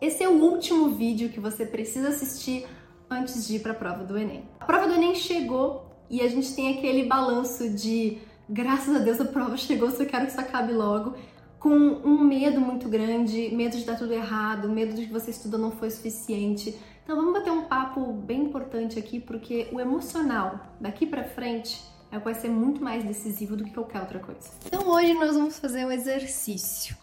esse é o último vídeo que você precisa assistir antes de ir para a prova do Enem. A prova do Enem chegou e a gente tem aquele balanço de graças a Deus a prova chegou, só quero que isso acabe logo, com um medo muito grande, medo de dar tudo errado, medo de que você estudou não foi suficiente. Então vamos bater um papo bem importante aqui, porque o emocional daqui para frente é vai ser muito mais decisivo do que qualquer outra coisa. Então hoje nós vamos fazer um exercício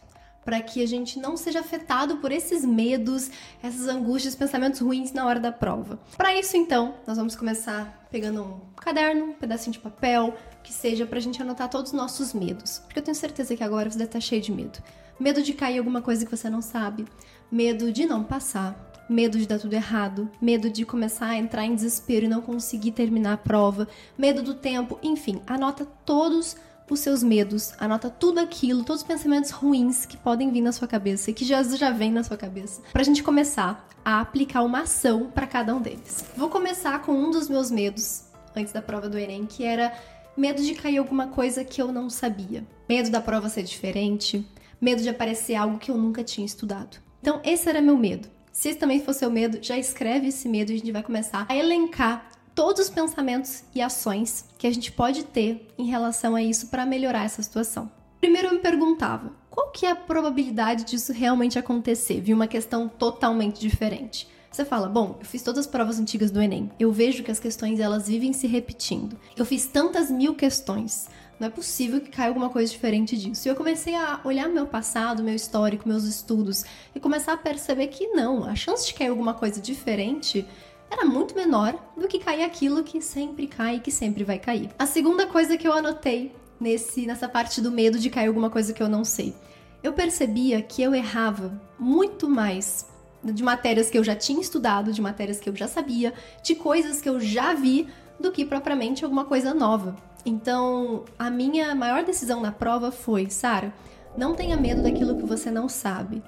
para que a gente não seja afetado por esses medos, essas angústias, pensamentos ruins na hora da prova. Para isso, então, nós vamos começar pegando um caderno, um pedacinho de papel, que seja para a gente anotar todos os nossos medos, porque eu tenho certeza que agora você deve estar cheio de medo. Medo de cair alguma coisa que você não sabe, medo de não passar, medo de dar tudo errado, medo de começar a entrar em desespero e não conseguir terminar a prova, medo do tempo, enfim, anota todos os seus medos, anota tudo aquilo, todos os pensamentos ruins que podem vir na sua cabeça e que já, já vem na sua cabeça, pra gente começar a aplicar uma ação para cada um deles. Vou começar com um dos meus medos antes da prova do Enem, que era medo de cair alguma coisa que eu não sabia, medo da prova ser diferente, medo de aparecer algo que eu nunca tinha estudado. Então, esse era meu medo. Se esse também for seu medo, já escreve esse medo e a gente vai começar a elencar todos os pensamentos e ações que a gente pode ter em relação a isso para melhorar essa situação. Primeiro eu me perguntava, qual que é a probabilidade disso realmente acontecer? Vi uma questão totalmente diferente. Você fala, bom, eu fiz todas as provas antigas do Enem. Eu vejo que as questões elas vivem se repetindo. Eu fiz tantas mil questões. Não é possível que caia alguma coisa diferente disso. E eu comecei a olhar meu passado, meu histórico, meus estudos e começar a perceber que não, a chance de cair alguma coisa diferente era muito menor do que cair aquilo que sempre cai e que sempre vai cair. A segunda coisa que eu anotei nesse nessa parte do medo de cair alguma coisa que eu não sei. Eu percebia que eu errava muito mais de matérias que eu já tinha estudado, de matérias que eu já sabia, de coisas que eu já vi, do que propriamente alguma coisa nova. Então, a minha maior decisão na prova foi, Sara, não tenha medo daquilo que você não sabe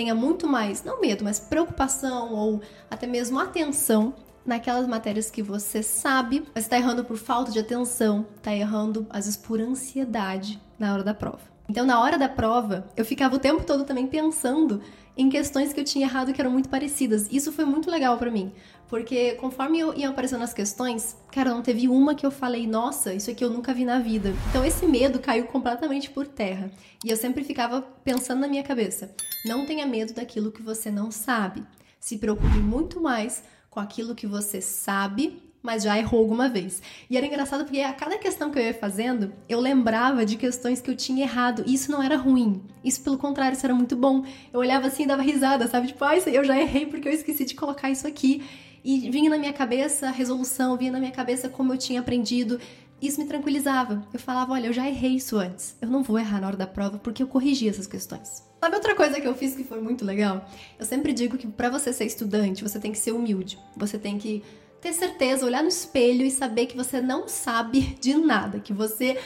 tenha muito mais, não medo, mas preocupação ou até mesmo atenção naquelas matérias que você sabe, mas está errando por falta de atenção, está errando às vezes por ansiedade na hora da prova. Então, na hora da prova, eu ficava o tempo todo também pensando em questões que eu tinha errado que eram muito parecidas. Isso foi muito legal para mim, porque conforme eu ia aparecendo as questões, cara, não teve uma que eu falei, nossa, isso aqui eu nunca vi na vida. Então esse medo caiu completamente por terra. E eu sempre ficava pensando na minha cabeça: não tenha medo daquilo que você não sabe. Se preocupe muito mais com aquilo que você sabe mas já errou alguma vez. E era engraçado porque a cada questão que eu ia fazendo, eu lembrava de questões que eu tinha errado. E isso não era ruim. Isso, pelo contrário, isso era muito bom. Eu olhava assim e dava risada, sabe? Tipo, ah, eu já errei porque eu esqueci de colocar isso aqui. E vinha na minha cabeça a resolução, vinha na minha cabeça como eu tinha aprendido. Isso me tranquilizava. Eu falava, olha, eu já errei isso antes. Eu não vou errar na hora da prova porque eu corrigi essas questões. Sabe outra coisa que eu fiz que foi muito legal? Eu sempre digo que para você ser estudante, você tem que ser humilde. Você tem que ter certeza, olhar no espelho e saber que você não sabe de nada, que você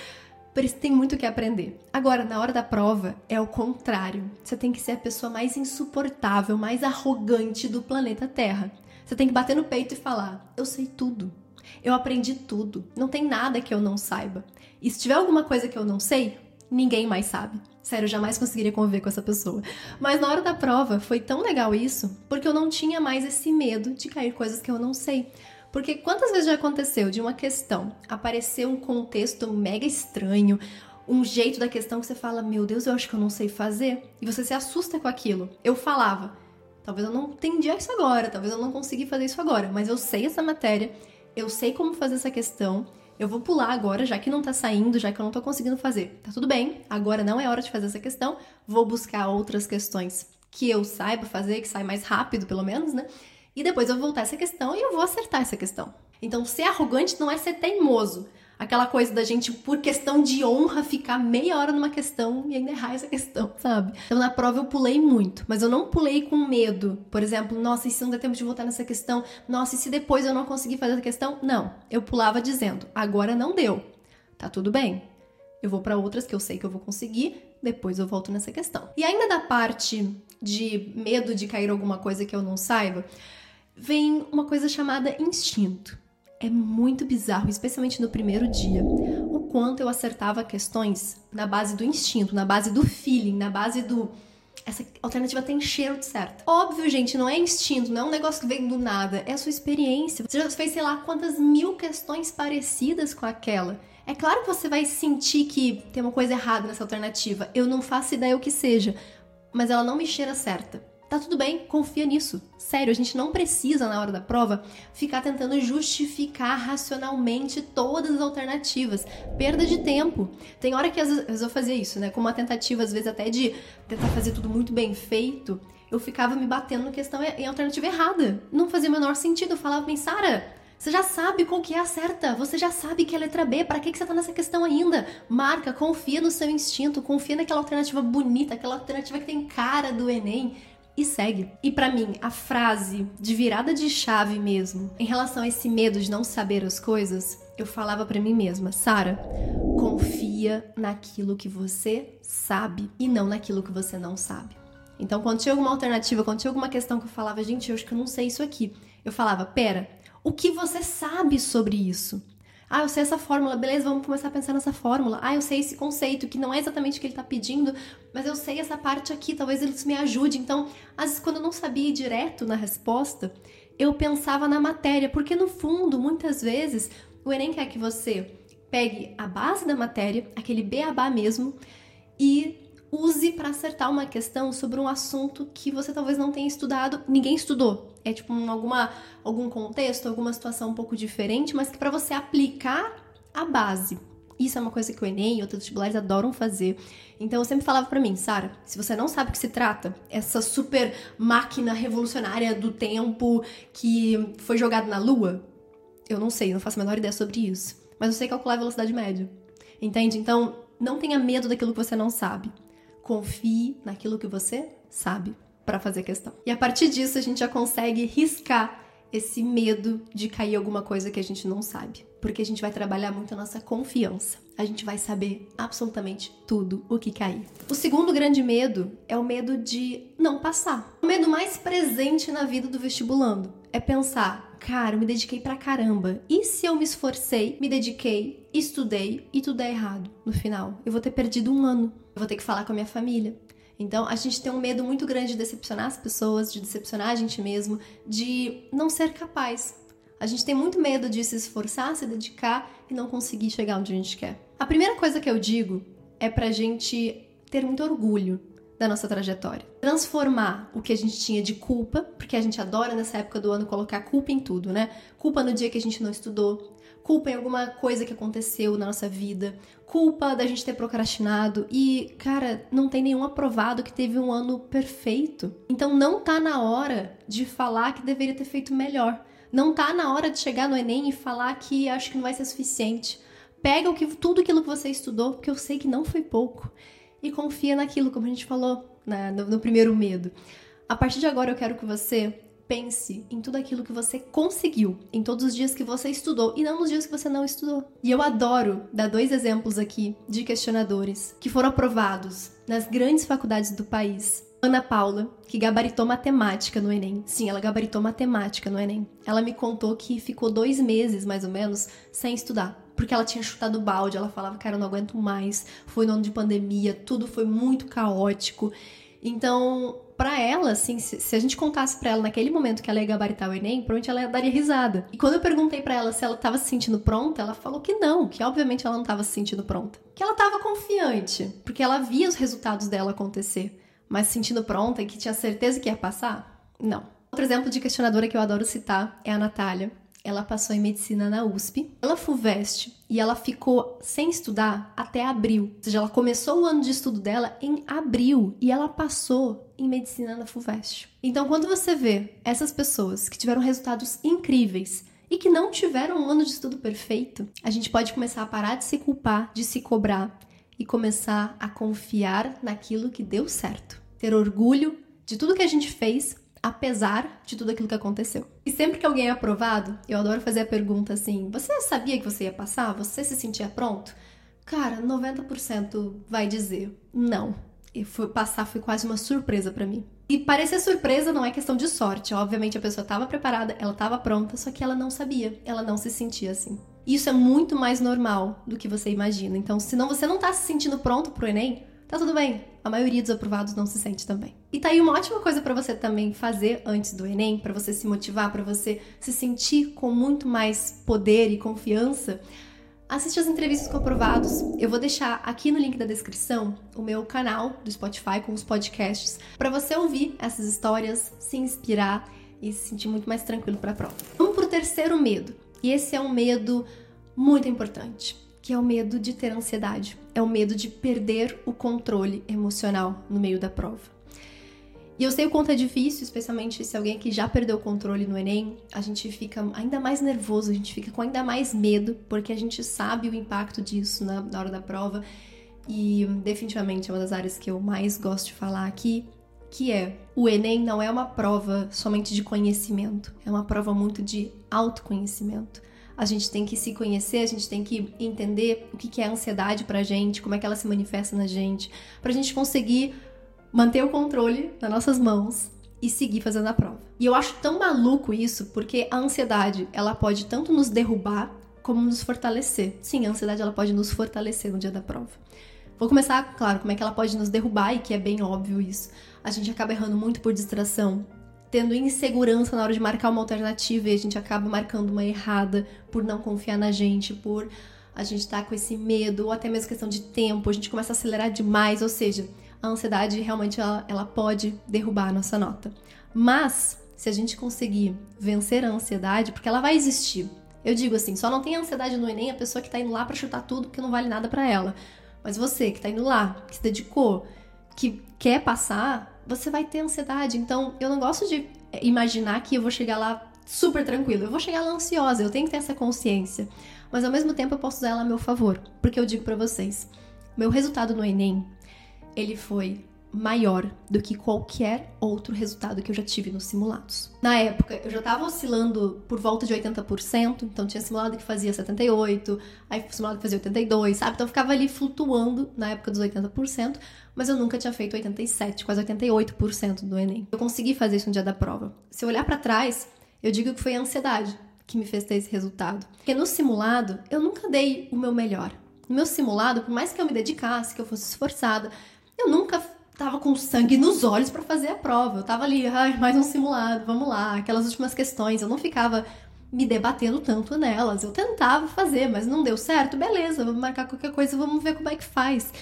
tem muito o que aprender. Agora, na hora da prova, é o contrário. Você tem que ser a pessoa mais insuportável, mais arrogante do planeta Terra. Você tem que bater no peito e falar: Eu sei tudo. Eu aprendi tudo. Não tem nada que eu não saiba. E se tiver alguma coisa que eu não sei, ninguém mais sabe. Sério, eu jamais conseguiria conviver com essa pessoa. Mas na hora da prova foi tão legal isso, porque eu não tinha mais esse medo de cair coisas que eu não sei. Porque quantas vezes já aconteceu de uma questão aparecer um contexto mega estranho, um jeito da questão que você fala, meu Deus, eu acho que eu não sei fazer, e você se assusta com aquilo. Eu falava, talvez eu não entendi isso agora, talvez eu não consegui fazer isso agora, mas eu sei essa matéria, eu sei como fazer essa questão, eu vou pular agora, já que não tá saindo, já que eu não tô conseguindo fazer. Tá tudo bem, agora não é hora de fazer essa questão, vou buscar outras questões que eu saiba fazer, que sai mais rápido, pelo menos, né? E depois eu vou voltar essa questão e eu vou acertar essa questão. Então, ser arrogante não é ser teimoso. Aquela coisa da gente, por questão de honra, ficar meia hora numa questão e ainda errar essa questão, sabe? Então, na prova eu pulei muito, mas eu não pulei com medo. Por exemplo, nossa, e se não der tempo de voltar nessa questão? Nossa, e se depois eu não conseguir fazer essa questão? Não. Eu pulava dizendo, agora não deu. Tá tudo bem. Eu vou para outras que eu sei que eu vou conseguir, depois eu volto nessa questão. E ainda da parte de medo de cair alguma coisa que eu não saiba, vem uma coisa chamada instinto. É muito bizarro, especialmente no primeiro dia, o quanto eu acertava questões na base do instinto, na base do feeling, na base do essa alternativa tem cheiro de certo. Óbvio, gente, não é instinto, não é um negócio que vem do nada, é a sua experiência. Você já fez, sei lá, quantas mil questões parecidas com aquela. É claro que você vai sentir que tem uma coisa errada nessa alternativa. Eu não faço ideia o que seja, mas ela não me cheira certa. Tá tudo bem, confia nisso. Sério, a gente não precisa, na hora da prova, ficar tentando justificar racionalmente todas as alternativas. Perda de tempo. Tem hora que às vezes eu fazia isso, né? Com uma tentativa, às vezes, até de tentar fazer tudo muito bem feito, eu ficava me batendo na questão em alternativa errada. Não fazia o menor sentido. Eu falava, bem, Sara, você já sabe qual que é a certa, você já sabe que é a letra B, para que, que você tá nessa questão ainda? Marca, confia no seu instinto, confia naquela alternativa bonita, aquela alternativa que tem cara do Enem e segue. E para mim, a frase de virada de chave mesmo, em relação a esse medo de não saber as coisas, eu falava para mim mesma, Sara, confia naquilo que você sabe e não naquilo que você não sabe. Então, quando tinha alguma alternativa, quando tinha alguma questão que eu falava, gente, eu acho que eu não sei isso aqui, eu falava, pera, o que você sabe sobre isso? Ah, eu sei essa fórmula, beleza, vamos começar a pensar nessa fórmula. Ah, eu sei esse conceito, que não é exatamente o que ele está pedindo, mas eu sei essa parte aqui, talvez isso me ajude. Então, às vezes, quando eu não sabia ir direto na resposta, eu pensava na matéria, porque no fundo, muitas vezes, o Enem quer que você pegue a base da matéria, aquele beabá mesmo, e use para acertar uma questão sobre um assunto que você talvez não tenha estudado, ninguém estudou. É tipo um, alguma, algum contexto, alguma situação um pouco diferente, mas que para você aplicar a base. Isso é uma coisa que o Enem e outros vestibulares adoram fazer. Então eu sempre falava para mim, Sara, se você não sabe o que se trata, essa super máquina revolucionária do tempo que foi jogada na lua, eu não sei, não faço a menor ideia sobre isso. Mas eu sei calcular a velocidade média. Entende? Então, não tenha medo daquilo que você não sabe. Confie naquilo que você sabe para fazer questão. E a partir disso a gente já consegue riscar esse medo de cair alguma coisa que a gente não sabe, porque a gente vai trabalhar muito a nossa confiança. A gente vai saber absolutamente tudo o que cair. O segundo grande medo é o medo de não passar. O medo mais presente na vida do vestibulando é pensar, cara, eu me dediquei pra caramba. E se eu me esforcei, me dediquei, estudei e tudo é errado no final? Eu vou ter perdido um ano. Eu vou ter que falar com a minha família. Então, a gente tem um medo muito grande de decepcionar as pessoas, de decepcionar a gente mesmo, de não ser capaz. A gente tem muito medo de se esforçar, se dedicar e não conseguir chegar onde a gente quer. A primeira coisa que eu digo é pra gente ter muito orgulho da nossa trajetória. Transformar o que a gente tinha de culpa, porque a gente adora nessa época do ano colocar culpa em tudo, né? Culpa no dia que a gente não estudou, culpa em alguma coisa que aconteceu na nossa vida, culpa da gente ter procrastinado e, cara, não tem nenhum aprovado que teve um ano perfeito. Então não tá na hora de falar que deveria ter feito melhor. Não tá na hora de chegar no ENEM e falar que acho que não vai ser suficiente. Pega o que, tudo aquilo que você estudou, porque eu sei que não foi pouco, e confia naquilo, como a gente falou né, no, no primeiro medo. A partir de agora eu quero que você pense em tudo aquilo que você conseguiu, em todos os dias que você estudou e não nos dias que você não estudou. E eu adoro dar dois exemplos aqui de questionadores que foram aprovados nas grandes faculdades do país. Ana Paula, que gabaritou matemática no Enem. Sim, ela gabaritou matemática no Enem. Ela me contou que ficou dois meses, mais ou menos, sem estudar. Porque ela tinha chutado o balde, ela falava, cara, eu não aguento mais. Foi no ano de pandemia, tudo foi muito caótico. Então, para ela, assim, se, se, a gente contasse para ela naquele momento que ela ia gabaritar o Enem, provavelmente ela daria risada. E quando eu perguntei para ela se ela tava se sentindo pronta, ela falou que não, que obviamente ela não tava se sentindo pronta. Que ela tava confiante, porque ela via os resultados dela acontecer. Mas se sentindo pronta e que tinha certeza que ia passar? Não. Outro exemplo de questionadora que eu adoro citar é a Natália ela passou em medicina na USP, ela FUVEST e ela ficou sem estudar até abril. Ou seja, ela começou o ano de estudo dela em abril e ela passou em medicina na FUVEST. Então, quando você vê essas pessoas que tiveram resultados incríveis e que não tiveram um ano de estudo perfeito, a gente pode começar a parar de se culpar, de se cobrar e começar a confiar naquilo que deu certo. Ter orgulho de tudo que a gente fez apesar de tudo aquilo que aconteceu. E sempre que alguém é aprovado, eu adoro fazer a pergunta assim: você sabia que você ia passar? Você se sentia pronto? Cara, 90% vai dizer não. E foi, passar foi quase uma surpresa para mim. E parecer surpresa não é questão de sorte. Obviamente a pessoa estava preparada, ela estava pronta, só que ela não sabia, ela não se sentia assim. Isso é muito mais normal do que você imagina. Então, se não você não tá se sentindo pronto pro ENEM, tá tudo bem. A maioria dos aprovados não se sente também. E tá aí uma ótima coisa para você também fazer antes do Enem, para você se motivar, para você se sentir com muito mais poder e confiança. Assiste as entrevistas com aprovados. Eu vou deixar aqui no link da descrição o meu canal do Spotify com os podcasts para você ouvir essas histórias, se inspirar e se sentir muito mais tranquilo para a prova. Vamos pro terceiro medo. E esse é um medo muito importante, que é o medo de ter ansiedade. É o medo de perder o controle emocional no meio da prova. E eu sei o quanto é difícil, especialmente se alguém que já perdeu o controle no Enem, a gente fica ainda mais nervoso, a gente fica com ainda mais medo, porque a gente sabe o impacto disso na, na hora da prova. E definitivamente é uma das áreas que eu mais gosto de falar aqui, que é o Enem não é uma prova somente de conhecimento, é uma prova muito de autoconhecimento. A gente tem que se conhecer, a gente tem que entender o que é a ansiedade pra gente, como é que ela se manifesta na gente, pra gente conseguir manter o controle nas nossas mãos e seguir fazendo a prova. E eu acho tão maluco isso, porque a ansiedade, ela pode tanto nos derrubar como nos fortalecer. Sim, a ansiedade ela pode nos fortalecer no dia da prova. Vou começar, claro, como é que ela pode nos derrubar e que é bem óbvio isso. A gente acaba errando muito por distração, tendo insegurança na hora de marcar uma alternativa e a gente acaba marcando uma errada por não confiar na gente, por a gente estar tá com esse medo, ou até mesmo questão de tempo, a gente começa a acelerar demais, ou seja, a ansiedade realmente ela, ela pode derrubar a nossa nota. Mas, se a gente conseguir vencer a ansiedade, porque ela vai existir. Eu digo assim, só não tem ansiedade no Enem a pessoa que tá indo lá para chutar tudo que não vale nada para ela. Mas você que tá indo lá, que se dedicou, que quer passar, você vai ter ansiedade. Então, eu não gosto de imaginar que eu vou chegar lá super tranquilo. Eu vou chegar lá ansiosa, eu tenho que ter essa consciência. Mas ao mesmo tempo eu posso usar ela a meu favor, porque eu digo para vocês, meu resultado no ENEM ele foi maior do que qualquer outro resultado que eu já tive nos simulados. Na época, eu já estava oscilando por volta de 80%, então tinha simulado que fazia 78, aí simulado que fazia 82, sabe? Então eu ficava ali flutuando na época dos 80%, mas eu nunca tinha feito 87, quase 88% do ENEM. Eu consegui fazer isso no dia da prova. Se eu olhar para trás, eu digo que foi a ansiedade que me fez ter esse resultado. Porque no simulado, eu nunca dei o meu melhor. No meu simulado, por mais que eu me dedicasse, que eu fosse esforçada, eu nunca tava com sangue nos olhos para fazer a prova. Eu tava ali, ai, mais um simulado, vamos lá, aquelas últimas questões. Eu não ficava me debatendo tanto nelas. Eu tentava fazer, mas não deu certo. Beleza, vamos marcar qualquer coisa, vamos ver como é que faz.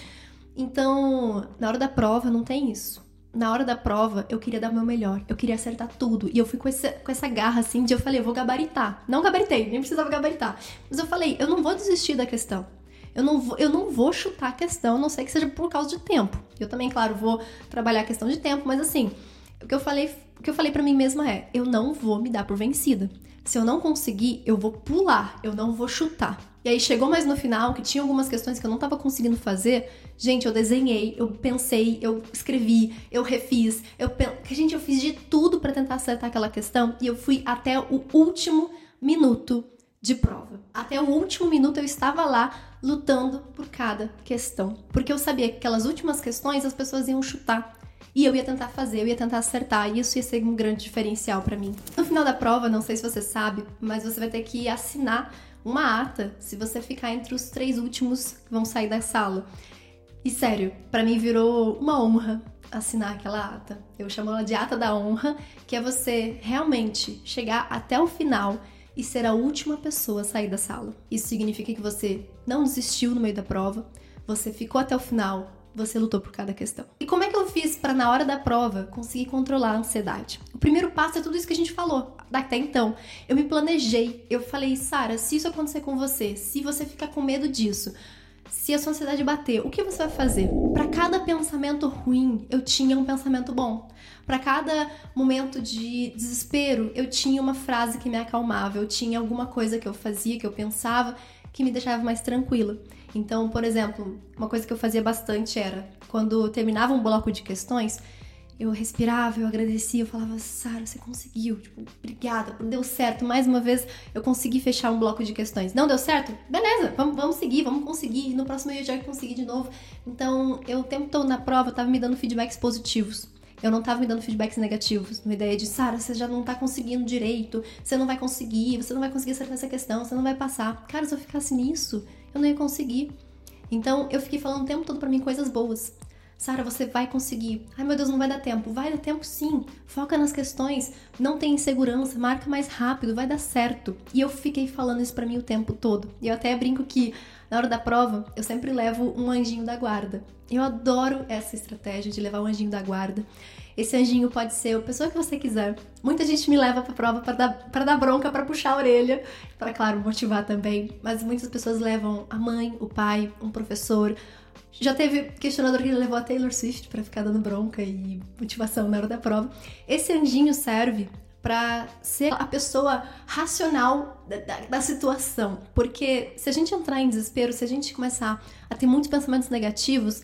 Então, na hora da prova não tem isso. Na hora da prova, eu queria dar o meu melhor. Eu queria acertar tudo. E eu fui com essa, com essa garra assim de eu falei, eu vou gabaritar. Não gabaritei, nem precisava gabaritar. Mas eu falei, eu não vou desistir da questão. Eu não, vou, eu não vou chutar a questão, não sei que seja por causa de tempo. Eu também, claro, vou trabalhar a questão de tempo, mas assim, o que eu falei, o que eu falei para mim mesma é: eu não vou me dar por vencida. Se eu não conseguir, eu vou pular, eu não vou chutar. E aí chegou mais no final, que tinha algumas questões que eu não tava conseguindo fazer. Gente, eu desenhei, eu pensei, eu escrevi, eu refiz, eu gente, eu fiz de tudo para tentar acertar aquela questão e eu fui até o último minuto de prova. Até o último minuto eu estava lá lutando por cada questão, porque eu sabia que aquelas últimas questões as pessoas iam chutar. E eu ia tentar fazer, eu ia tentar acertar, e isso ia ser um grande diferencial para mim. No final da prova, não sei se você sabe, mas você vai ter que assinar uma ata se você ficar entre os três últimos que vão sair da sala. E sério, para mim virou uma honra assinar aquela ata. Eu chamo ela de ata da honra, que é você realmente chegar até o final e ser a última pessoa a sair da sala. Isso significa que você não desistiu no meio da prova, você ficou até o final, você lutou por cada questão. E como é que eu fiz para na hora da prova conseguir controlar a ansiedade? O primeiro passo é tudo isso que a gente falou até então. Eu me planejei, eu falei, Sara, se isso acontecer com você, se você ficar com medo disso, se a sua ansiedade bater, o que você vai fazer? Para cada pensamento ruim, eu tinha um pensamento bom. Para cada momento de desespero, eu tinha uma frase que me acalmava, eu tinha alguma coisa que eu fazia, que eu pensava, que me deixava mais tranquila. Então, por exemplo, uma coisa que eu fazia bastante era, quando terminava um bloco de questões, eu respirava, eu agradecia, eu falava, Sara, você conseguiu, tipo, obrigada, deu certo. Mais uma vez eu consegui fechar um bloco de questões. Não deu certo? Beleza, vamos, vamos seguir, vamos conseguir. No próximo eu já consegui de novo. Então, eu o tempo todo na prova eu tava me dando feedbacks positivos. Eu não tava me dando feedbacks negativos, uma ideia de, Sara, você já não tá conseguindo direito, você não vai conseguir, você não vai conseguir acertar essa questão, você não vai passar. Cara, se eu ficasse nisso, eu não ia conseguir. Então, eu fiquei falando o tempo todo para mim coisas boas. Sara, você vai conseguir. Ai meu Deus, não vai dar tempo. Vai dar tempo sim. Foca nas questões, não tem insegurança, marca mais rápido, vai dar certo. E eu fiquei falando isso para mim o tempo todo. E eu até brinco que na hora da prova eu sempre levo um anjinho da guarda. Eu adoro essa estratégia de levar o anjinho da guarda. Esse anjinho pode ser a pessoa que você quiser. Muita gente me leva pra prova para dar, pra dar bronca, para puxar a orelha, para, claro, motivar também. Mas muitas pessoas levam a mãe, o pai, um professor. Já teve questionador que levou a Taylor Swift para ficar dando bronca e motivação na hora da prova. Esse anjinho serve para ser a pessoa racional da, da, da, situação. Porque se a gente entrar em desespero, se a gente começar a ter muitos pensamentos negativos,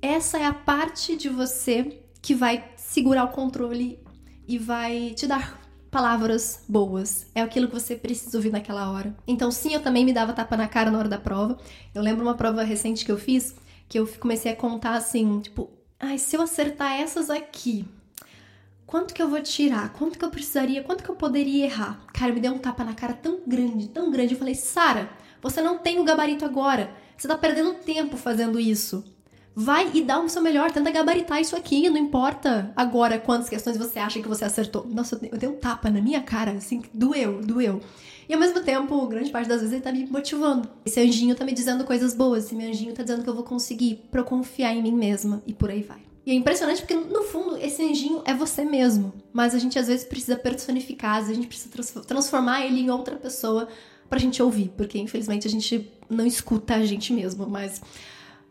essa é a parte de você que vai segurar o controle e vai te dar palavras boas. É aquilo que você precisa ouvir naquela hora. Então, sim, eu também me dava tapa na cara na hora da prova. Eu lembro uma prova recente que eu fiz, que eu comecei a contar assim, tipo, ai, se eu acertar essas aqui, quanto que eu vou tirar? Quanto que eu precisaria? Quanto que eu poderia errar? Cara, me deu um tapa na cara tão grande, tão grande. Eu falei, Sara, você não tem o gabarito agora. Você tá perdendo tempo fazendo isso. Vai e dá o seu melhor, tenta gabaritar isso aqui, não importa agora quantas questões você acha que você acertou. Nossa, eu dei um tapa na minha cara, assim, doeu, doeu. E ao mesmo tempo, grande parte das vezes ele tá me motivando. Esse anjinho tá me dizendo coisas boas, esse meu anjinho tá dizendo que eu vou conseguir, pra eu confiar em mim mesma, e por aí vai. E é impressionante porque, no fundo, esse anjinho é você mesmo. Mas a gente às vezes precisa personificar, a gente precisa transformar ele em outra pessoa pra gente ouvir, porque infelizmente a gente não escuta a gente mesmo, mas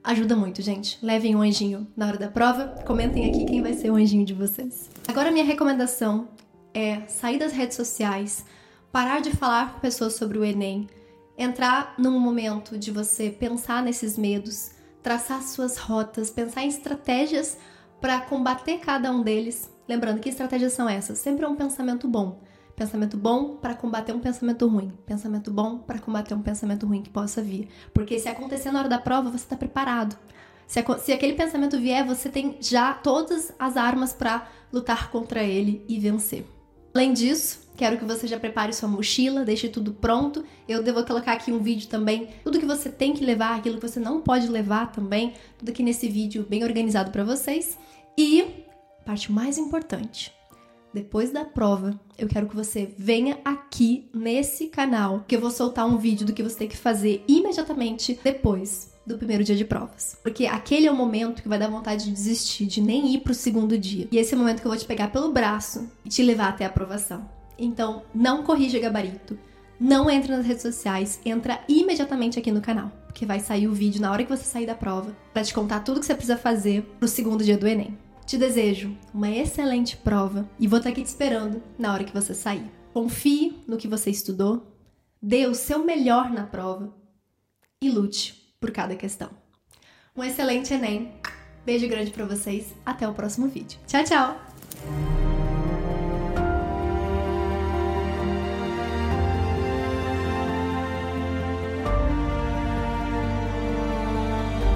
Ajuda muito, gente. Levem um anjinho na hora da prova. Comentem aqui quem vai ser o anjinho de vocês. Agora, minha recomendação é sair das redes sociais, parar de falar com pessoas sobre o Enem, entrar num momento de você pensar nesses medos, traçar suas rotas, pensar em estratégias para combater cada um deles. Lembrando que estratégias são essas? Sempre é um pensamento bom. Pensamento bom para combater um pensamento ruim. Pensamento bom para combater um pensamento ruim que possa vir. Porque se acontecer na hora da prova, você está preparado. Se, se, aquele pensamento vier, você tem já todas as armas para lutar contra ele e vencer. Além disso, quero que você já prepare sua mochila, deixe tudo pronto. Eu devo colocar aqui um vídeo também, tudo que você tem que levar, aquilo que você não pode levar também, tudo aqui nesse vídeo bem organizado para vocês. E parte mais importante, depois da prova, eu quero que você venha aqui nesse canal, que eu vou soltar um vídeo do que você tem que fazer imediatamente depois do primeiro dia de provas. Porque aquele é o momento que vai dar vontade de desistir, de nem ir pro segundo dia. E esse é o momento que eu vou te pegar pelo braço e te levar até a aprovação. Então, não corrija gabarito, não entre nas redes sociais, entra imediatamente aqui no canal, porque vai sair o vídeo na hora que você sair da prova para te contar tudo que você precisa fazer pro segundo dia do Enem. Te desejo uma excelente prova e vou estar aqui te esperando na hora que você sair. Confie no que você estudou, dê o seu melhor na prova e lute por cada questão. Um excelente Enem. Beijo grande para vocês. Até o próximo vídeo. Tchau, tchau.